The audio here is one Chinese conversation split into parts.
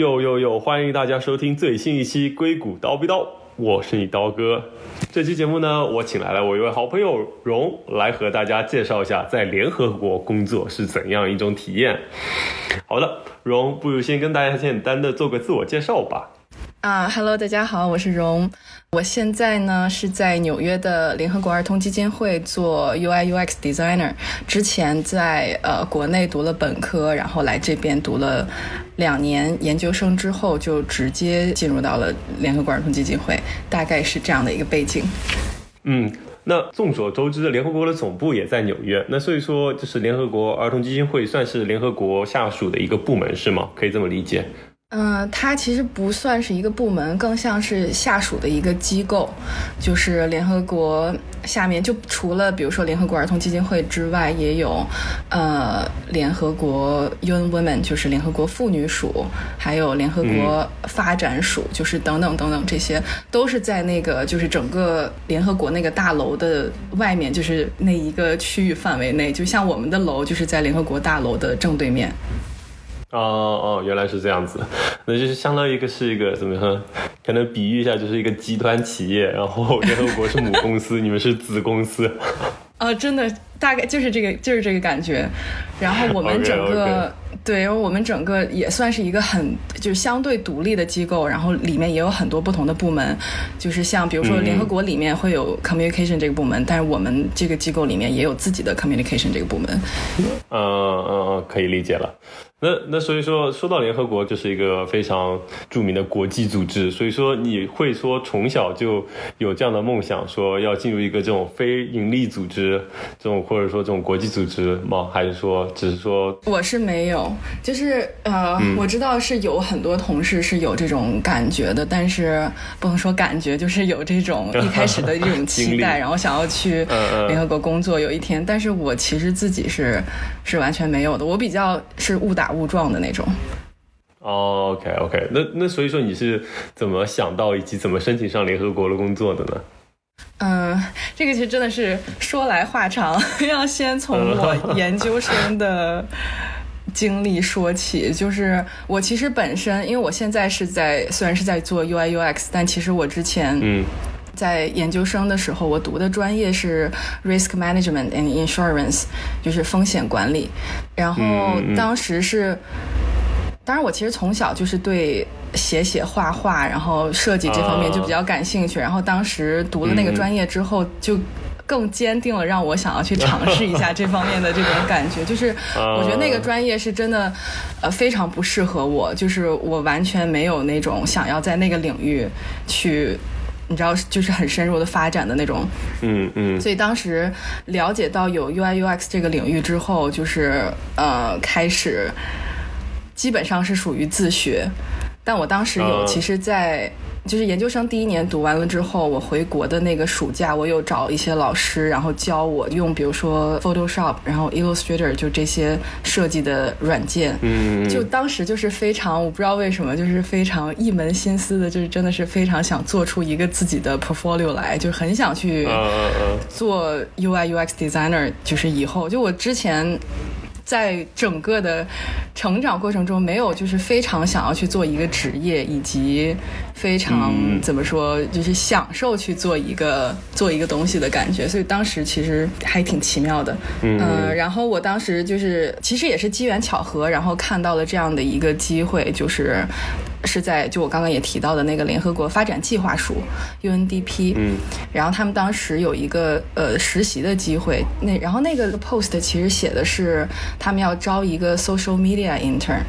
哟哟哟！欢迎大家收听最新一期《硅谷刀逼刀》，我是你刀哥。这期节目呢，我请来了我一位好朋友荣来和大家介绍一下在联合国工作是怎样一种体验。好的，荣，不如先跟大家简单的做个自我介绍吧。啊，Hello，大家好，我是荣。我现在呢是在纽约的联合国儿童基金会做 UI UX designer。之前在呃国内读了本科，然后来这边读了两年研究生之后，就直接进入到了联合国儿童基金会，大概是这样的一个背景。嗯，那众所周知，联合国的总部也在纽约。那所以说，就是联合国儿童基金会算是联合国下属的一个部门，是吗？可以这么理解？嗯，它其实不算是一个部门，更像是下属的一个机构。就是联合国下面，就除了比如说联合国儿童基金会之外，也有呃联合国 UN Women，就是联合国妇女署，还有联合国发展署，就是等等等等，这些都是在那个就是整个联合国那个大楼的外面，就是那一个区域范围内。就像我们的楼，就是在联合国大楼的正对面。哦哦，原来是这样子，那就是相当于一个是一个怎么说？可能比喻一下，就是一个集团企业，然后联合国是母公司，你们是子公司。啊，真的，大概就是这个，就是这个感觉。然后我们整个，对，因为我们整个也算是一个很就是相对独立的机构，然后里面也有很多不同的部门，就是像比如说联合国里面会有 communication 这个部门，但是我们这个机构里面也有自己的 communication 这个部门。嗯嗯嗯，可以理解了。那那所以说，说到联合国，就是一个非常著名的国际组织。所以说，你会说从小就有这样的梦想，说要进入一个这种非盈利组织，这种或者说这种国际组织吗？还是说只是说？我是没有，就是呃，我知道是有很多同事是有这种感觉的，但是不能说感觉，就是有这种一开始的这种期 待，然后想要去联合国工作有一天。但是我其实自己是是完全没有的，我比较是误打。误撞的那种。哦，OK OK，那那所以说你是怎么想到以及怎么申请上联合国的工作的呢？嗯，这个其实真的是说来话长，要先从我研究生的经历说起。就是我其实本身，因为我现在是在虽然是在做 UI UX，但其实我之前嗯。在研究生的时候，我读的专业是 risk management and insurance，就是风险管理。然后当时是，当然我其实从小就是对写写画画，然后设计这方面就比较感兴趣。然后当时读了那个专业之后，就更坚定了让我想要去尝试一下这方面的这种感觉。就是我觉得那个专业是真的，呃，非常不适合我。就是我完全没有那种想要在那个领域去。你知道，就是很深入的发展的那种，嗯嗯。所以当时了解到有 UI UX 这个领域之后，就是呃，开始基本上是属于自学。但我当时有，其实，在。就是研究生第一年读完了之后，我回国的那个暑假，我有找一些老师，然后教我用，比如说 Photoshop，然后 Illustrator，就这些设计的软件。嗯，就当时就是非常，我不知道为什么，就是非常一门心思的，就是真的是非常想做出一个自己的 portfolio 来，就很想去做 UI UX designer。就是以后，就我之前。在整个的成长过程中，没有就是非常想要去做一个职业，以及非常怎么说，就是享受去做一个做一个东西的感觉。所以当时其实还挺奇妙的。嗯，然后我当时就是其实也是机缘巧合，然后看到了这样的一个机会，就是。是在就我刚刚也提到的那个联合国发展计划署 UNDP，嗯，然后他们当时有一个呃实习的机会，那然后那个 post 其实写的是他们要招一个 social media intern。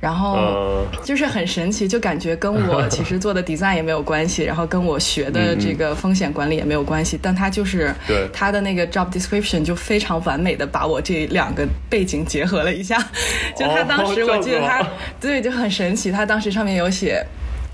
然后就是很神奇，就感觉跟我 其实做的 design 也没有关系，然后跟我学的这个风险管理也没有关系，但他就是他的那个 job description 就非常完美的把我这两个背景结合了一下，就他当时我记得他对就很神奇，他当时上面有写。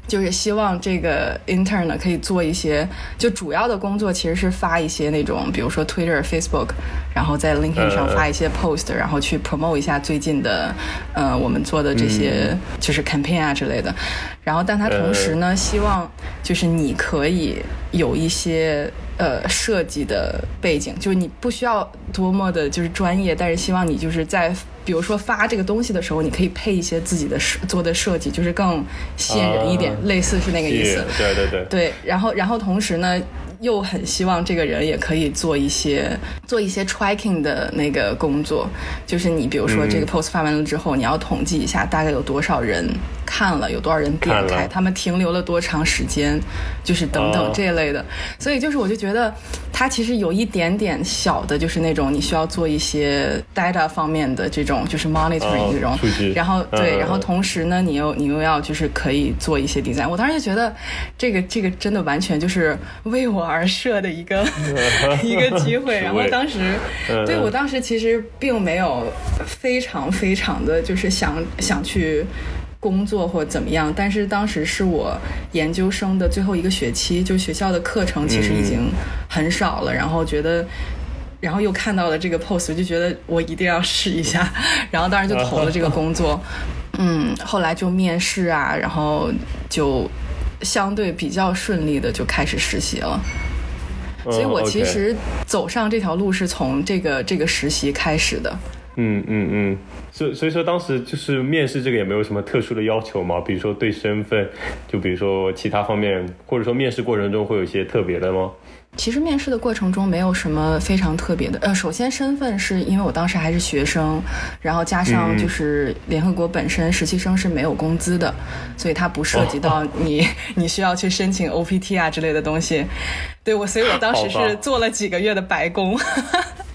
就是希望这个 intern 呢可以做一些，就主要的工作其实是发一些那种，比如说 Twitter、Facebook，然后在 LinkedIn 上发一些 post，然后去 promote 一下最近的，呃，我们做的这些就是 campaign 啊之类的。然后，但他同时呢，希望就是你可以有一些呃设计的背景，就是你不需要多么的就是专业，但是希望你就是在比如说发这个东西的时候，你可以配一些自己的设做的设计，就是更吸引人一点，类似是那个意思。对对对。对，然后然后同时呢。又很希望这个人也可以做一些做一些 tracking 的那个工作，就是你比如说这个 post 发完了之后，你要统计一下大概有多少人看了，有多少人点开，他们停留了多长时间，就是等等这一类的。所以就是我就觉得它其实有一点点小的，就是那种你需要做一些 data 方面的这种就是 monitoring 这种，然后对，然后同时呢，你又你又要就是可以做一些 design。我当时就觉得这个这个真的完全就是为我。而设的一个 一个机会，然后当时，对我当时其实并没有非常非常的就是想想去工作或怎么样，但是当时是我研究生的最后一个学期，就学校的课程其实已经很少了，然后觉得，然后又看到了这个 post，就觉得我一定要试一下，然后当时就投了这个工作，嗯，后来就面试啊，然后就。相对比较顺利的就开始实习了，所以我其实走上这条路是从这个这个实习开始的。嗯嗯嗯，所所以说当时就是面试这个也没有什么特殊的要求嘛，比如说对身份，就比如说其他方面，或者说面试过程中会有一些特别的吗？其实面试的过程中没有什么非常特别的。呃，首先身份是因为我当时还是学生，然后加上就是联合国本身实习生是没有工资的，所以它不涉及到你 你需要去申请 OPT 啊之类的东西。对我，所以我当时是做了几个月的白工。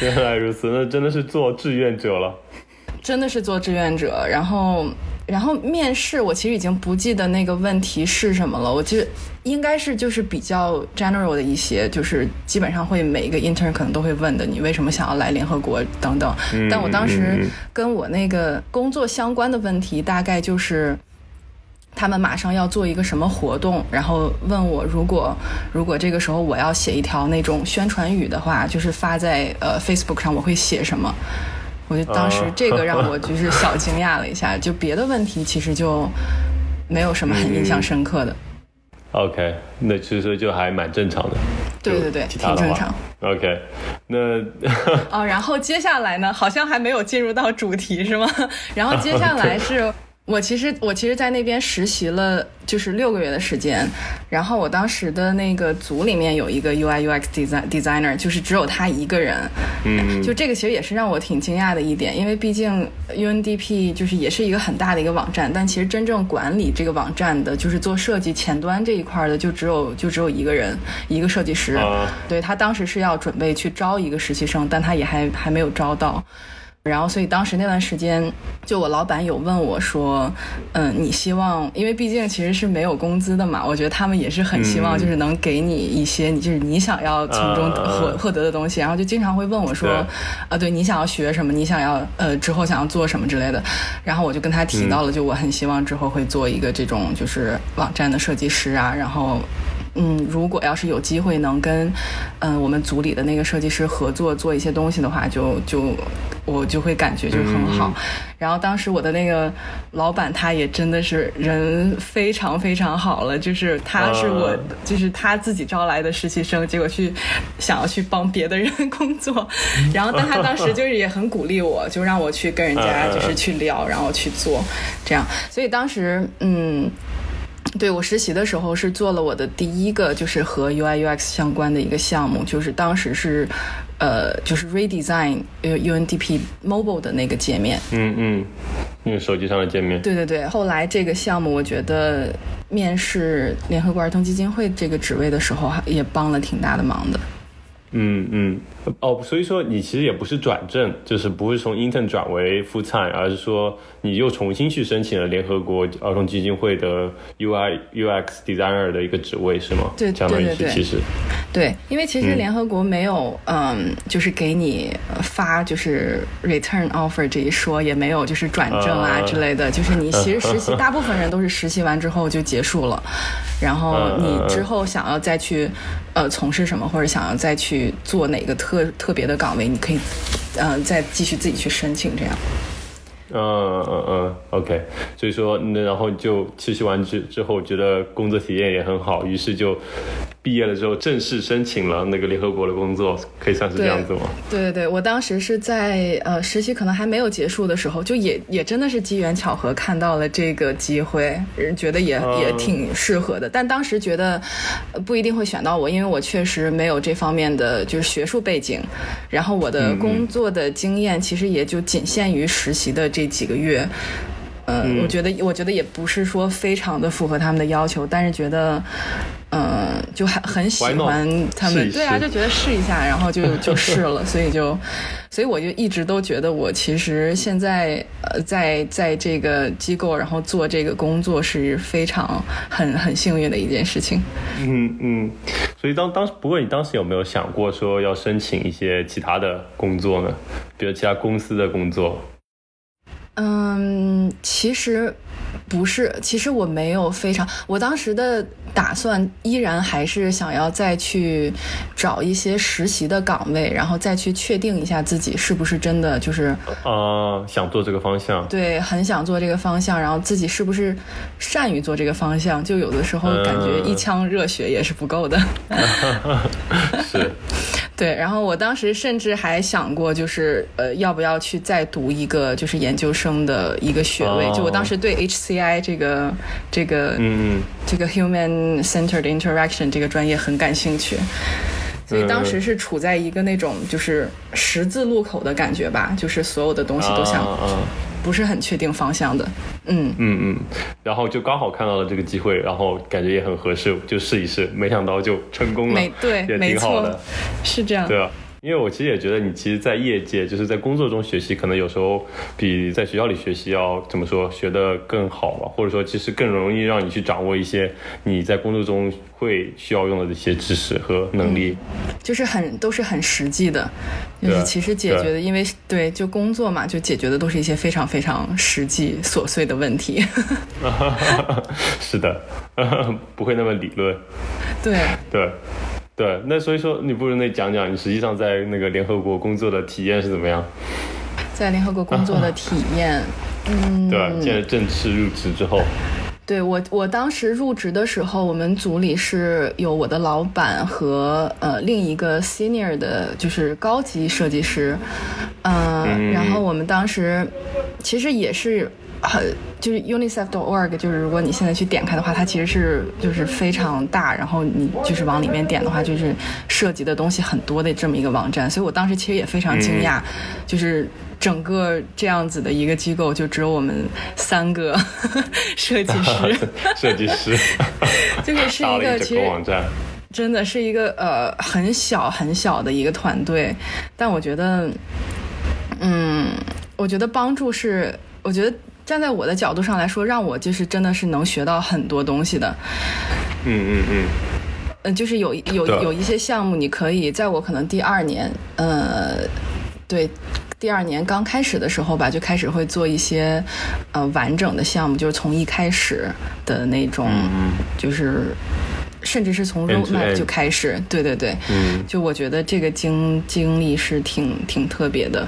原来如此，那真的是做志愿者了。真的是做志愿者，然后。然后面试，我其实已经不记得那个问题是什么了。我记得应该是就是比较 general 的一些，就是基本上会每一个 intern 可能都会问的，你为什么想要来联合国等等。但我当时跟我那个工作相关的问题，大概就是他们马上要做一个什么活动，然后问我如果如果这个时候我要写一条那种宣传语的话，就是发在呃 Facebook 上，我会写什么。我就当时这个让我就是小惊讶了一下，就别的问题其实就没有什么很印象深刻的。OK，那其实就还蛮正常的。对对对，挺正常。OK，那哦，然后接下来呢，好像还没有进入到主题是吗？然后接下来是。我其实我其实，在那边实习了就是六个月的时间，然后我当时的那个组里面有一个 UI UX design designer，就是只有他一个人，嗯，就这个其实也是让我挺惊讶的一点，因为毕竟 UNDP 就是也是一个很大的一个网站，但其实真正管理这个网站的，就是做设计前端这一块的，就只有就只有一个人，一个设计师，对他当时是要准备去招一个实习生，但他也还还没有招到。然后，所以当时那段时间，就我老板有问我说：“嗯，你希望，因为毕竟其实是没有工资的嘛，我觉得他们也是很希望，就是能给你一些，你就是你想要从中获获得的东西。然后就经常会问我说：，啊，对你想要学什么？你想要呃之后想要做什么之类的。然后我就跟他提到了，就我很希望之后会做一个这种就是网站的设计师啊。然后。嗯，如果要是有机会能跟，嗯，我们组里的那个设计师合作做一些东西的话，就就我就会感觉就是很好。然后当时我的那个老板他也真的是人非常非常好了，就是他是我就是他自己招来的实习生，结果去想要去帮别的人工作，然后但他当时就是也很鼓励我，就让我去跟人家 就是去聊，然后去做这样。所以当时嗯。对我实习的时候是做了我的第一个就是和 UI UX 相关的一个项目，就是当时是，呃，就是 redesign UNDP mobile 的那个界面。嗯嗯，那个手机上的界面。对对对，后来这个项目我觉得面试联合国儿童基金会这个职位的时候也帮了挺大的忙的。嗯嗯。哦，所以说你其实也不是转正，就是不是从 intern 转为副菜，而是说你又重新去申请了联合国儿童基金会的 UI UX designer 的一个职位，是吗？对对对对，其实。对，因为其实联合国没有嗯，就是给你发就是 return offer 这一说，也没有就是转正啊之类的，就是你其实实习，大部分人都是实习完之后就结束了，然后你之后想要再去呃从事什么，或者想要再去做哪个特。个特别的岗位，你可以，嗯，再继续自己去申请这样。嗯嗯嗯，OK。所以说，那然后就实习完之之后，觉得工作体验也很好，于是就毕业了之后正式申请了那个联合国的工作，可以算是这样子吗？对对对，我当时是在呃实习可能还没有结束的时候，就也也真的是机缘巧合看到了这个机会，觉得也也挺适合的。但当时觉得不一定会选到我，因为我确实没有这方面的就是学术背景，然后我的工作的经验其实也就仅限于实习的这几个月。嗯，我觉得我觉得也不是说非常的符合他们的要求，但是觉得。嗯，就很很喜欢他们，对啊，就觉得试一下，然后就 就试了，所以就，所以我就一直都觉得我其实现在呃在在这个机构，然后做这个工作是非常很很幸运的一件事情。嗯嗯，所以当当时不过你当时有没有想过说要申请一些其他的工作呢？比如其他公司的工作？嗯，其实。不是，其实我没有非常，我当时的打算依然还是想要再去找一些实习的岗位，然后再去确定一下自己是不是真的就是啊想做这个方向。对，很想做这个方向，然后自己是不是善于做这个方向？就有的时候感觉一腔热血也是不够的。是。对，然后我当时甚至还想过，就是呃，要不要去再读一个就是研究生的一个学位？就我当时对 HCI 这个这个嗯这个 Human Centered Interaction 这个专业很感兴趣，所以当时是处在一个那种就是十字路口的感觉吧，就是所有的东西都想。不是很确定方向的，嗯。嗯嗯，然后就刚好看到了这个机会，然后感觉也很合适，就试一试，没想到就成功了，对，也挺好的，是这样，对啊。因为我其实也觉得，你其实，在业界就是在工作中学习，可能有时候比在学校里学习要怎么说，学得更好吧，或者说，其实更容易让你去掌握一些你在工作中会需要用的这些知识和能力，就是很都是很实际的，就是其实解决的，因为对，就工作嘛，就解决的都是一些非常非常实际琐碎的问题。是的，不会那么理论。对对。对，那所以说你不如那讲讲你实际上在那个联合国工作的体验是怎么样？在联合国工作的体验，嗯，对，现在正式入职之后，对我我当时入职的时候，我们组里是有我的老板和呃另一个 senior 的，就是高级设计师，嗯，然后我们当时其实也是。很就是 unicef.org，就是如果你现在去点开的话，它其实是就是非常大，然后你就是往里面点的话，就是涉及的东西很多的这么一个网站。所以我当时其实也非常惊讶，就是整个这样子的一个机构，就只有我们三个 设计师，设计师，就是是一个其实网站，真的是一个呃很小很小的一个团队，但我觉得，嗯，我觉得帮助是，我觉得。站在我的角度上来说，让我就是真的是能学到很多东西的。嗯嗯嗯。嗯，就是有有有一些项目，你可以在我可能第二年，呃，对，第二年刚开始的时候吧，就开始会做一些呃完整的项目，就是从一开始的那种，就是甚至是从 roadmap 就开始。对对对。嗯。就我觉得这个经经历是挺挺特别的。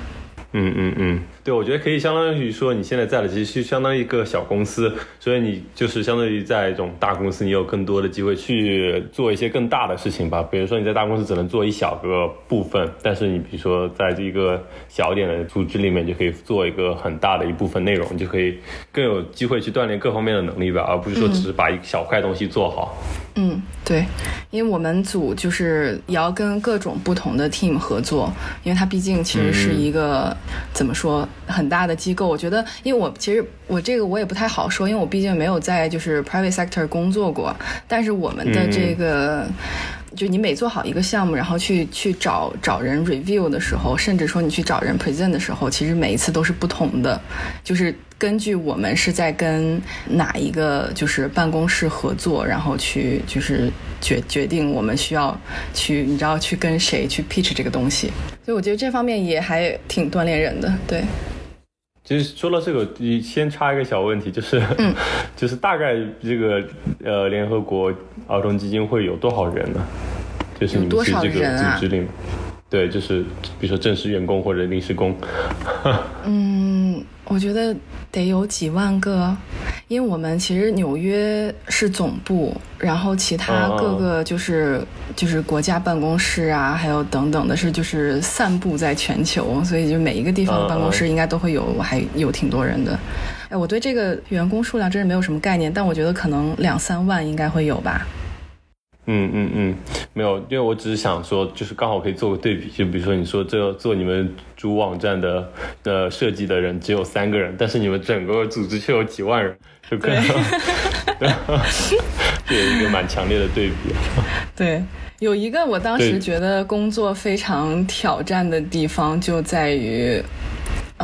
嗯嗯嗯。对，我觉得可以相当于说，你现在在的其实相当于一个小公司，所以你就是相当于在一种大公司，你有更多的机会去做一些更大的事情吧。比如说你在大公司只能做一小个部分，但是你比如说在这个小点的组织里面，就可以做一个很大的一部分内容，你就可以更有机会去锻炼各方面的能力吧，而不是说只是把一小块东西做好。嗯，对，因为我们组就是也要跟各种不同的 team 合作，因为它毕竟其实是一个怎么说？很大的机构，我觉得，因为我其实我这个我也不太好说，因为我毕竟没有在就是 private sector 工作过。但是我们的这个，就你每做好一个项目，然后去去找找人 review 的时候，甚至说你去找人 present 的时候，其实每一次都是不同的，就是根据我们是在跟哪一个就是办公室合作，然后去就是决决定我们需要去，你知道去跟谁去 pitch 这个东西。所以我觉得这方面也还挺锻炼人的，对。其实说到这个，你先插一个小问题，就是，就是大概这个呃联合国儿童基金会有多少人呢？就是你们是这个组织里面，对，就是比如说正式员工或者临时工。嗯，我觉得得有几万个，因为我们其实纽约是总部，然后其他各个就是就是国家办公室啊，还有等等的是就是散布在全球，所以就每一个地方的办公室应该都会有，还有挺多人的。哎，我对这个员工数量真是没有什么概念，但我觉得可能两三万应该会有吧。嗯嗯嗯，没有，因为我只是想说，就是刚好可以做个对比，就比如说你说这做你们主网站的呃设计的人只有三个人，但是你们整个组织却有几万人，就可能这有一个蛮强烈的对比。对，有一个我当时觉得工作非常挑战的地方就在于。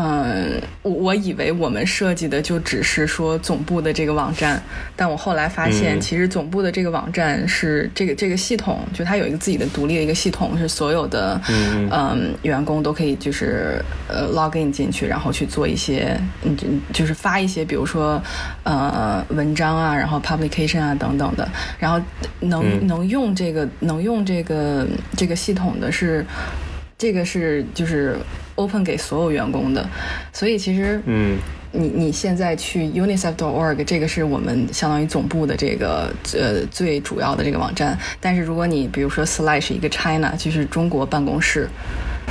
嗯，我我以为我们设计的就只是说总部的这个网站，但我后来发现，其实总部的这个网站是这个这个系统，就它有一个自己的独立的一个系统，是所有的嗯员工都可以就是呃 login 进去，然后去做一些嗯就是发一些比如说呃文章啊，然后 publication 啊等等的，然后能能用这个能用这个这个系统的是这个是就是。Open 给所有员工的，所以其实，嗯，你你现在去 unicef.org，这个是我们相当于总部的这个呃最主要的这个网站。但是如果你比如说 slash 一个 China，就是中国办公室，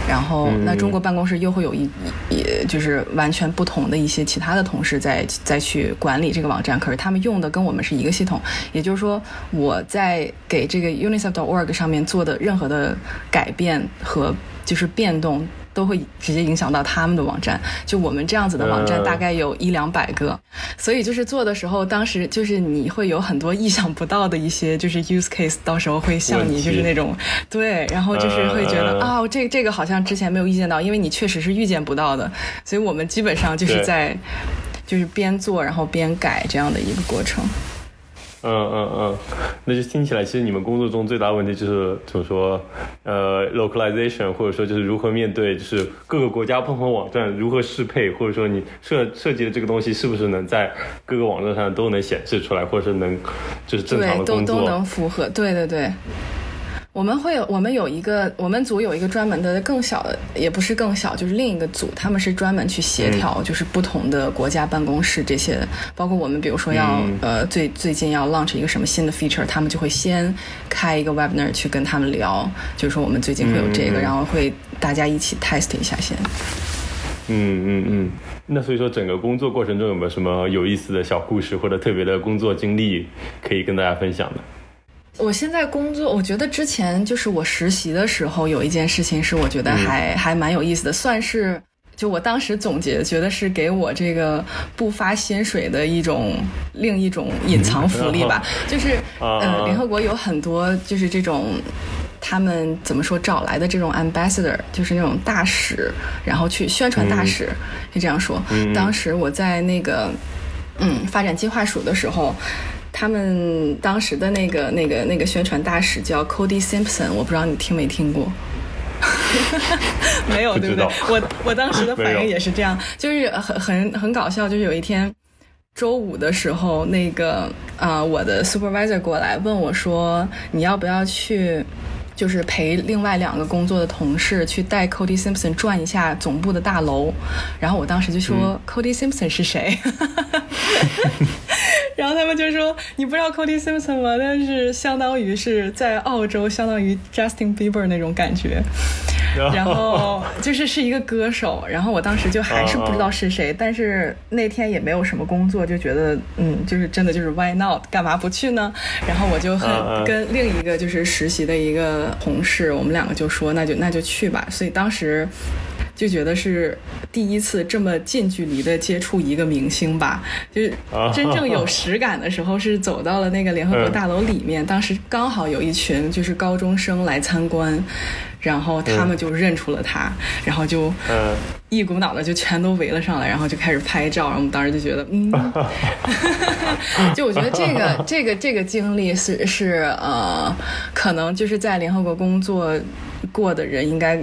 然后那中国办公室又会有一也就是完全不同的一些其他的同事在再去管理这个网站，可是他们用的跟我们是一个系统。也就是说，我在给这个 unicef.org 上面做的任何的改变和就是变动。都会直接影响到他们的网站。就我们这样子的网站，大概有一两百个，所以就是做的时候，当时就是你会有很多意想不到的一些就是 use case，到时候会向你就是那种对，然后就是会觉得啊，这这个好像之前没有预见到，因为你确实是预见不到的，所以我们基本上就是在就是边做然后边改这样的一个过程。嗯嗯嗯，那就听起来，其实你们工作中最大的问题就是怎么说，呃，localization，或者说就是如何面对，就是各个国家不同的网站如何适配，或者说你设设计的这个东西是不是能在各个网站上都能显示出来，或者是能就是正常的工作都都能符合，对对对。我们会有，我们有一个，我们组有一个专门的更小的，也不是更小，就是另一个组，他们是专门去协调，就是不同的国家办公室这些，包括我们，比如说要呃最最近要 launch 一个什么新的 feature，他们就会先开一个 webinar 去跟他们聊，就是说我们最近会有这个，然后会大家一起 test 一下先。嗯嗯嗯，那所以说整个工作过程中有没有什么有意思的小故事或者特别的工作经历可以跟大家分享的？我现在工作，我觉得之前就是我实习的时候有一件事情是我觉得还还蛮有意思的，算是就我当时总结觉得是给我这个不发薪水的一种另一种隐藏福利吧。就是呃，联合国有很多就是这种他们怎么说找来的这种 ambassador，就是那种大使，然后去宣传大使，就这样说。当时我在那个嗯发展计划署的时候。他们当时的那个、那个、那个宣传大使叫 Cody Simpson，我不知道你听没听过，没有对不对？我我当时的反应也是这样，就是很很很搞笑。就是有一天周五的时候，那个啊，我的 supervisor 过来问我说：“你要不要去？”就是陪另外两个工作的同事去带 Cody Simpson 转一下总部的大楼，然后我当时就说 Cody Simpson 是谁？然后他们就说你不知道 Cody Simpson 吗？但是相当于是在澳洲，相当于 Justin Bieber 那种感觉。然后 就是是一个歌手，然后我当时就还是不知道是谁，但是那天也没有什么工作，就觉得嗯，就是真的就是 Why not？干嘛不去呢？然后我就很跟另一个就是实习的一个同事，我们两个就说那就那就去吧。所以当时。就觉得是第一次这么近距离的接触一个明星吧，就是真正有 实感的时候是走到了那个联合国大楼里面，当时刚好有一群就是高中生来参观，然后他们就认出了他，然后就一股脑的就全都围了上来，然后就开始拍照，然后我们当时就觉得，嗯，就我觉得这个 这个这个经历是是呃，可能就是在联合国工作。过的人应该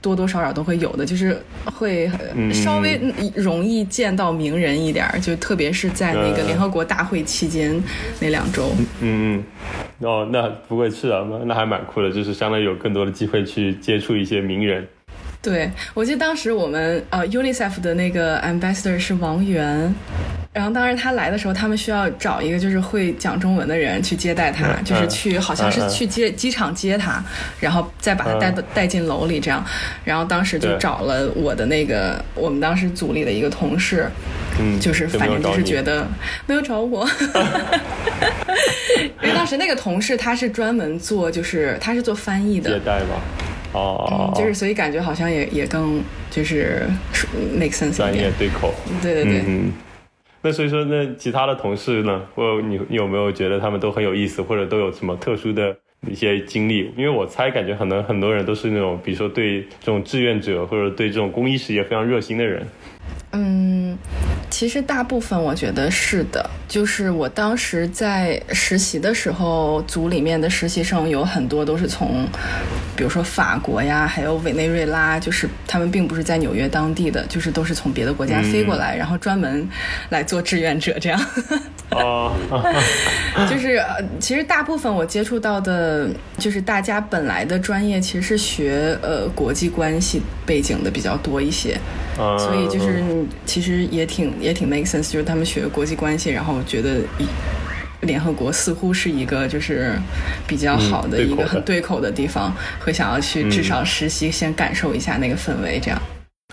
多多少少都会有的，就是会稍微容易见到名人一点儿，就特别是在那个联合国大会期间那两周。嗯嗯，哦，那不会是啊，那那还蛮酷的，就是相当于有更多的机会去接触一些名人。对，我记得当时我们呃 UNICEF 的那个 Ambassador 是王源，然后当时他来的时候，他们需要找一个就是会讲中文的人去接待他，就是去好像是去接机场接他，然后再把他带到带进楼里这样。然后当时就找了我的那个我们当时组里的一个同事，嗯，就是反正就是觉得 没有找我，因为当时那个同事他是专门做就是他是做翻译的接待吧。哦，就是所以感觉好像也也更就是 make sense 专业对口，对对对。嗯，那所以说，那其他的同事呢？或你你有没有觉得他们都很有意思，或者都有什么特殊的一些经历？因为我猜，感觉可能很多人都是那种，比如说对这种志愿者或者对这种公益事业非常热心的人。嗯，其实大部分我觉得是的，就是我当时在实习的时候，组里面的实习生有很多都是从，比如说法国呀，还有委内瑞拉，就是他们并不是在纽约当地的，就是都是从别的国家飞过来，然后专门来做志愿者这样。哦，就是其实大部分我接触到的，就是大家本来的专业其实是学呃国际关系背景的比较多一些。所以就是其实也挺也挺 make sense，就是他们学国际关系，然后觉得联合国似乎是一个就是比较好的一个很对口的地方，会想要去至少实习先感受一下那个氛围，这样。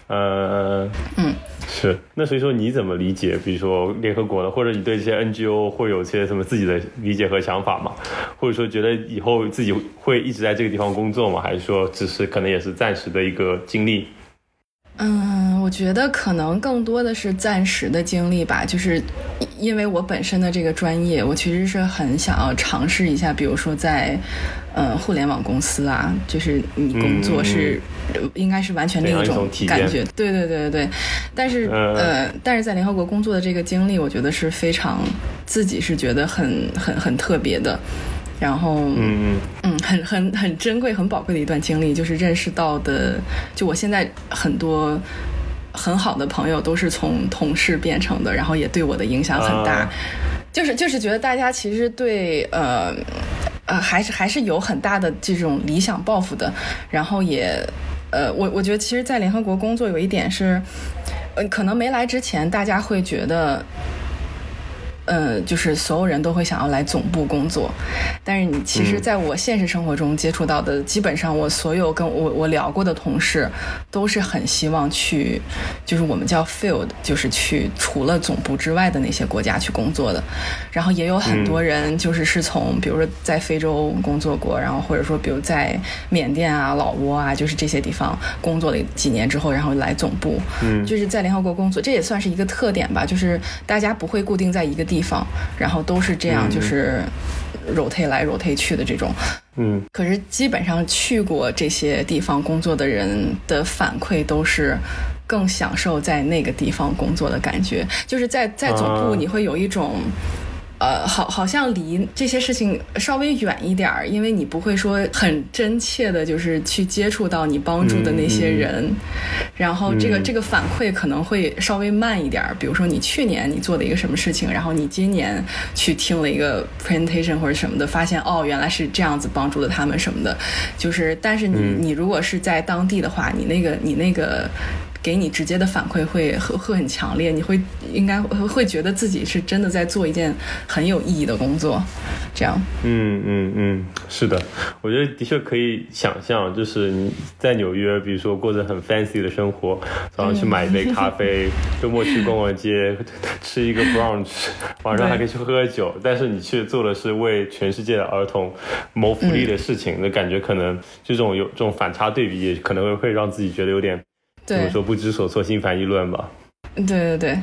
呃，嗯，是。那所以说你怎么理解？比如说联合国的，或者你对这些 NGO 会有些什么自己的理解和想法吗？或者说觉得以后自己会一直在这个地方工作吗？还是说只是可能也是暂时的一个经历？嗯，我觉得可能更多的是暂时的经历吧，就是因为我本身的这个专业，我其实是很想要尝试一下，比如说在，呃，互联网公司啊，就是你工作是应该是完全另一种感觉，对对对对对。但是呃，但是在联合国工作的这个经历，我觉得是非常自己是觉得很很很特别的。然后，嗯嗯，很很很珍贵、很宝贵的一段经历，就是认识到的，就我现在很多很好的朋友都是从同事变成的，然后也对我的影响很大。就是就是觉得大家其实对呃呃还是还是有很大的这种理想抱负的，然后也呃我我觉得其实，在联合国工作有一点是，呃可能没来之前大家会觉得。呃，就是所有人都会想要来总部工作，但是你其实在我现实生活中接触到的，基本上我所有跟我我聊过的同事，都是很希望去，就是我们叫 field，就是去除了总部之外的那些国家去工作的。然后也有很多人就是是从，比如说在非洲工作过，然后或者说比如在缅甸啊、老挝啊，就是这些地方工作了几年之后，然后来总部，嗯，就是在联合国工作，这也算是一个特点吧，就是大家不会固定在一个地。方，然后都是这样，就是揉退来 rotate 去的这种，嗯。可是基本上去过这些地方工作的人的反馈都是更享受在那个地方工作的感觉，就是在在总部你会有一种。呃，好，好像离这些事情稍微远一点儿，因为你不会说很真切的，就是去接触到你帮助的那些人，然后这个这个反馈可能会稍微慢一点儿。比如说你去年你做的一个什么事情，然后你今年去听了一个 presentation 或者什么的，发现哦，原来是这样子帮助了他们什么的，就是，但是你你如果是在当地的话，你那个你那个。给你直接的反馈会会会很强烈，你会应该会会觉得自己是真的在做一件很有意义的工作，这样。嗯嗯嗯，是的，我觉得的确可以想象，就是你在纽约，比如说过着很 fancy 的生活，早上去买一杯咖啡，周末去逛逛街，吃一个 brunch，晚上还可以去喝喝酒，但是你却做的是为全世界的儿童谋福利的事情，那感觉可能这种有这种反差对比，也可能会会让自己觉得有点。怎么说不知所措，心烦意乱吧？对对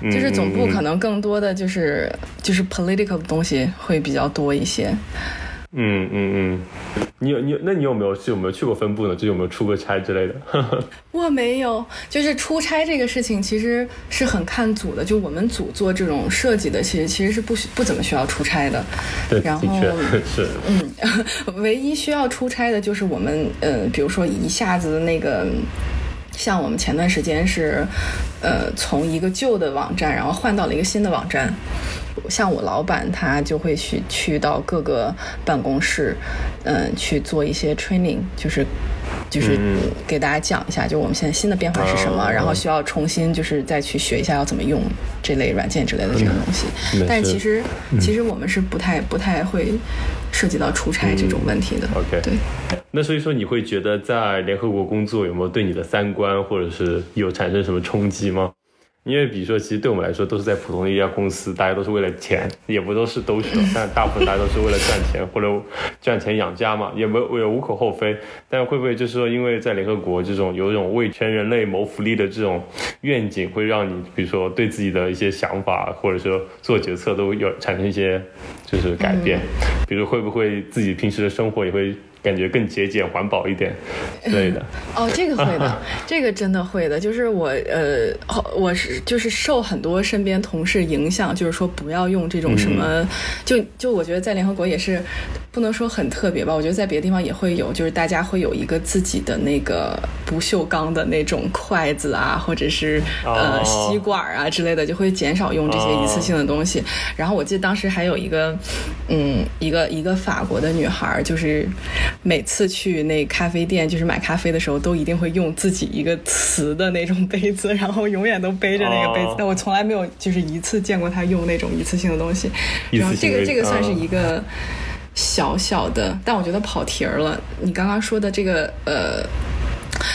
对，就是总部可能更多的就是就是 political 的东西会比较多一些。嗯嗯嗯，你有你有，那你有没有是有没有去过分部呢？就有没有出过差之类的？我没有，就是出差这个事情其实是很看组的。就我们组做这种设计的，其实其实是不需不怎么需要出差的。对，然后 是嗯，唯一需要出差的就是我们呃，比如说一下子那个。像我们前段时间是，呃，从一个旧的网站，然后换到了一个新的网站。像我老板他就会去去到各个办公室，嗯，去做一些 training，就是就是给大家讲一下，就我们现在新的变化是什么，然后需要重新就是再去学一下要怎么用这类软件之类的这个东西。但其实其实我们是不太不太会涉及到出差这种问题的。OK，对。那所以说，你会觉得在联合国工作有没有对你的三观或者是有产生什么冲击吗？因为比如说，其实对我们来说都是在普通的一家公司，大家都是为了钱，也不都是都是，但大部分大家都是为了赚钱或者赚钱养家嘛，也没也无可厚非。但会不会就是说，因为在联合国这种有一种为全人类谋福利的这种愿景，会让你比如说对自己的一些想法或者说做决策都有产生一些就是改变？比如会不会自己平时的生活也会？感觉更节俭环保一点之类的 哦，这个会的，这个真的会的。就是我呃，我是就是受很多身边同事影响，就是说不要用这种什么，就就我觉得在联合国也是不能说很特别吧。我觉得在别的地方也会有，就是大家会有一个自己的那个不锈钢的那种筷子啊，或者是呃吸管啊之类的，就会减少用这些一次性的东西。然后我记得当时还有一个嗯，一个一个法国的女孩，就是。每次去那咖啡店，就是买咖啡的时候，都一定会用自己一个瓷的那种杯子，然后永远都背着那个杯子。但我从来没有就是一次见过他用那种一次性的东西。然后这个这个算是一个小小的，但我觉得跑题儿了。你刚刚说的这个呃。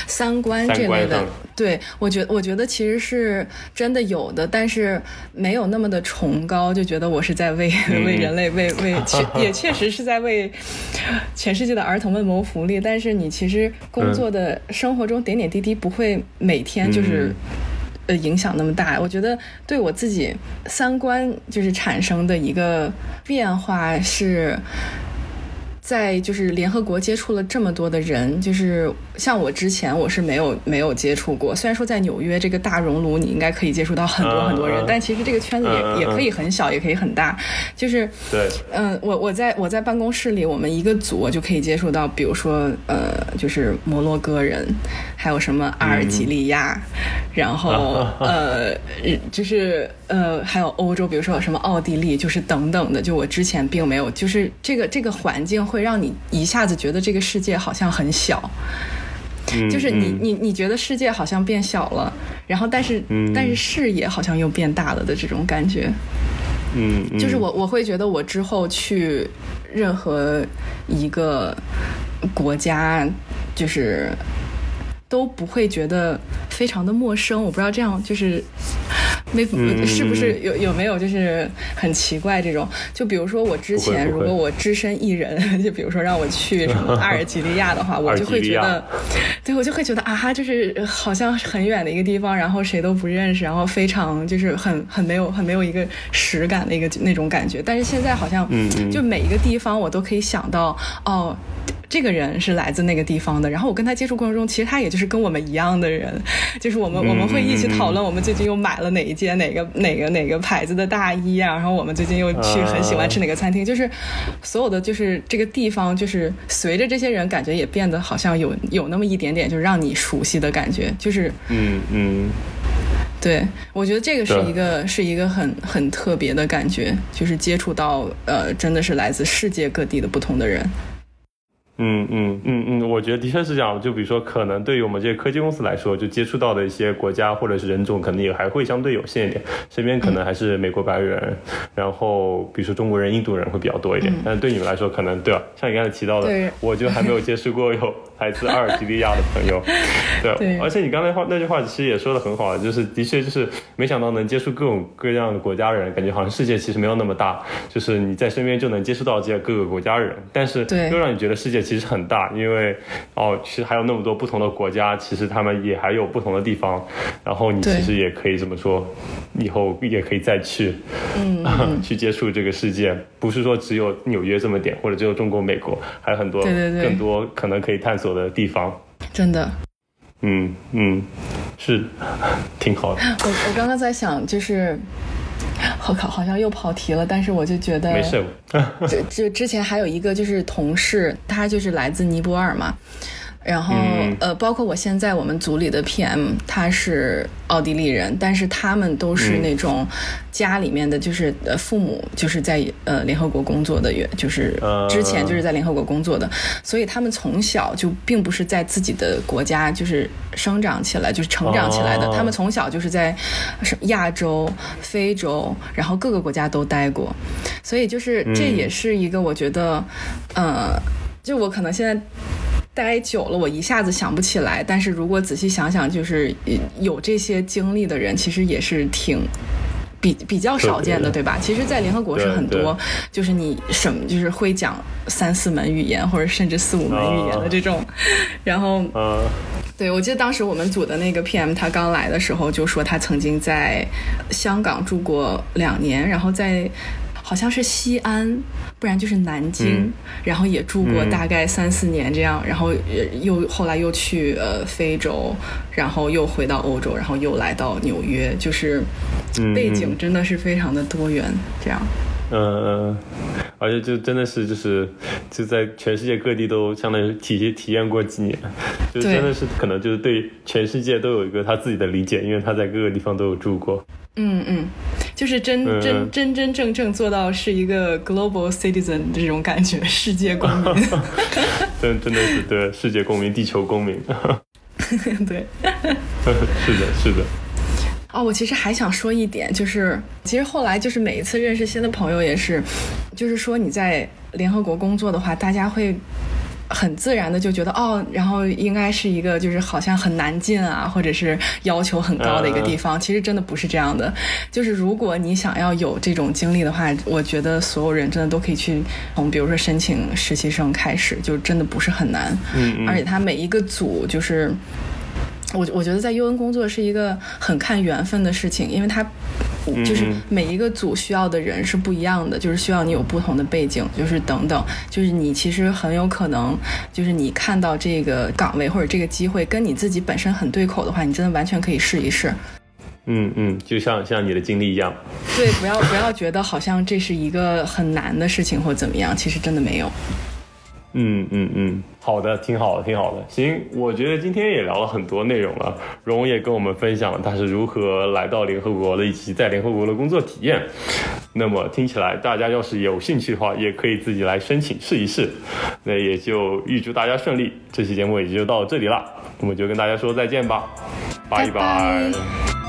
三观这类的，对我觉我觉得其实是真的有的，但是没有那么的崇高，就觉得我是在为为人类为为确 也确实是在为 全世界的儿童们谋福利，但是你其实工作的生活中点点滴滴不会每天就是呃影响那么大。我觉得对我自己三观就是产生的一个变化是。在就是联合国接触了这么多的人，就是像我之前我是没有没有接触过。虽然说在纽约这个大熔炉，你应该可以接触到很多很多人，但其实这个圈子也也可以很小，也可以很大。就是对，嗯，我我在我在办公室里，我们一个组我就可以接触到，比如说呃，就是摩洛哥人，还有什么阿尔及利亚，然后呃，就是呃，还有欧洲，比如说什么奥地利，就是等等的。就我之前并没有，就是这个这个环境。会让你一下子觉得这个世界好像很小，就是你你你觉得世界好像变小了，然后但是但是视野好像又变大了的这种感觉，嗯，就是我我会觉得我之后去任何一个国家，就是都不会觉得非常的陌生。我不知道这样就是。没是不是有有没有就是很奇怪这种？就比如说我之前如果我只身一人，就比如说让我去什么阿尔及利亚的话，我 就会觉得，对我就会觉得啊，就是好像很远的一个地方，然后谁都不认识，然后非常就是很很没有很没有一个实感的一个那种感觉。但是现在好像，就每一个地方我都可以想到哦。这个人是来自那个地方的，然后我跟他接触过程中，其实他也就是跟我们一样的人，就是我们我们会一起讨论我们最近又买了哪一件哪个哪个哪个牌子的大衣啊，然后我们最近又去很喜欢吃哪个餐厅，就是所有的就是这个地方，就是随着这些人感觉也变得好像有有那么一点点，就是让你熟悉的感觉，就是嗯嗯，对我觉得这个是一个是一个很很特别的感觉，就是接触到呃真的是来自世界各地的不同的人。嗯嗯嗯嗯，我觉得的确是这样。就比如说，可能对于我们这些科技公司来说，就接触到的一些国家或者是人种，可能也还会相对有限一点。身边可能还是美国白人，然后比如说中国人、印度人会比较多一点。但是对你们来说，可能对吧？像你刚才提到的，我就还没有接触过有来自阿尔及利亚的朋友。对，而且你刚才话那句话其实也说的很好，就是的确就是没想到能接触各种各样的国家人，感觉好像世界其实没有那么大，就是你在身边就能接触到这些各个国家人，但是又让你觉得世界。其实很大，因为哦，其实还有那么多不同的国家，其实他们也还有不同的地方，然后你其实也可以这么说，以后也可以再去，嗯，去接触这个世界，不是说只有纽约这么点，或者只有中国、美国，还有很多更多可能可以探索的地方。真的，嗯嗯，是挺好的。我我刚刚在想，就是。我靠，好像又跑题了。但是我就觉得没事。就就之前还有一个就是同事，他就是来自尼泊尔嘛。然后呃，包括我现在我们组里的 PM，他是奥地利人，但是他们都是那种家里面的，就是呃父母就是在呃联合国工作的，就是之前就是在联合国工作的，所以他们从小就并不是在自己的国家就是生长起来，就是成长起来的，他们从小就是在亚洲、非洲，然后各个国家都待过，所以就是这也是一个我觉得，呃，就我可能现在。待久了，我一下子想不起来。但是如果仔细想想，就是有这些经历的人，其实也是挺比比较少见的，对吧？其实，在联合国是很多，就是你什么就是会讲三四门语言，或者甚至四五门语言的这种。然后，对我记得当时我们组的那个 PM，他刚来的时候就说他曾经在香港住过两年，然后在。好像是西安，不然就是南京，然后也住过大概三四年这样，然后又后来又去呃非洲，然后又回到欧洲，然后又来到纽约，就是背景真的是非常的多元，这样。嗯，而且就真的是就是就在全世界各地都相当于体体验过几年，就真的是可能就是对全世界都有一个他自己的理解，因为他在各个地方都有住过。嗯嗯，就是真真真真正正做到是一个 global citizen 这种感觉，世界公民。真真的是对世界公民、地球公民。对，是的，是的。哦，我其实还想说一点，就是其实后来就是每一次认识新的朋友也是，就是说你在联合国工作的话，大家会。很自然的就觉得哦，然后应该是一个就是好像很难进啊，或者是要求很高的一个地方。其实真的不是这样的。就是如果你想要有这种经历的话，我觉得所有人真的都可以去从比如说申请实习生开始，就真的不是很难。嗯。而且他每一个组就是。我我觉得在 UN 工作是一个很看缘分的事情，因为它就是每一个组需要的人是不一样的，就是需要你有不同的背景，就是等等，就是你其实很有可能，就是你看到这个岗位或者这个机会跟你自己本身很对口的话，你真的完全可以试一试。嗯嗯，就像像你的经历一样。对，不要不要觉得好像这是一个很难的事情或怎么样，其实真的没有。嗯嗯嗯，好的，挺好的，挺好的。行，我觉得今天也聊了很多内容了。荣也跟我们分享了他是如何来到联合国的，以及在联合国的工作体验。那么听起来，大家要是有兴趣的话，也可以自己来申请试一试。那也就预祝大家顺利。这期节目也就到这里了，我们就跟大家说再见吧，拜拜。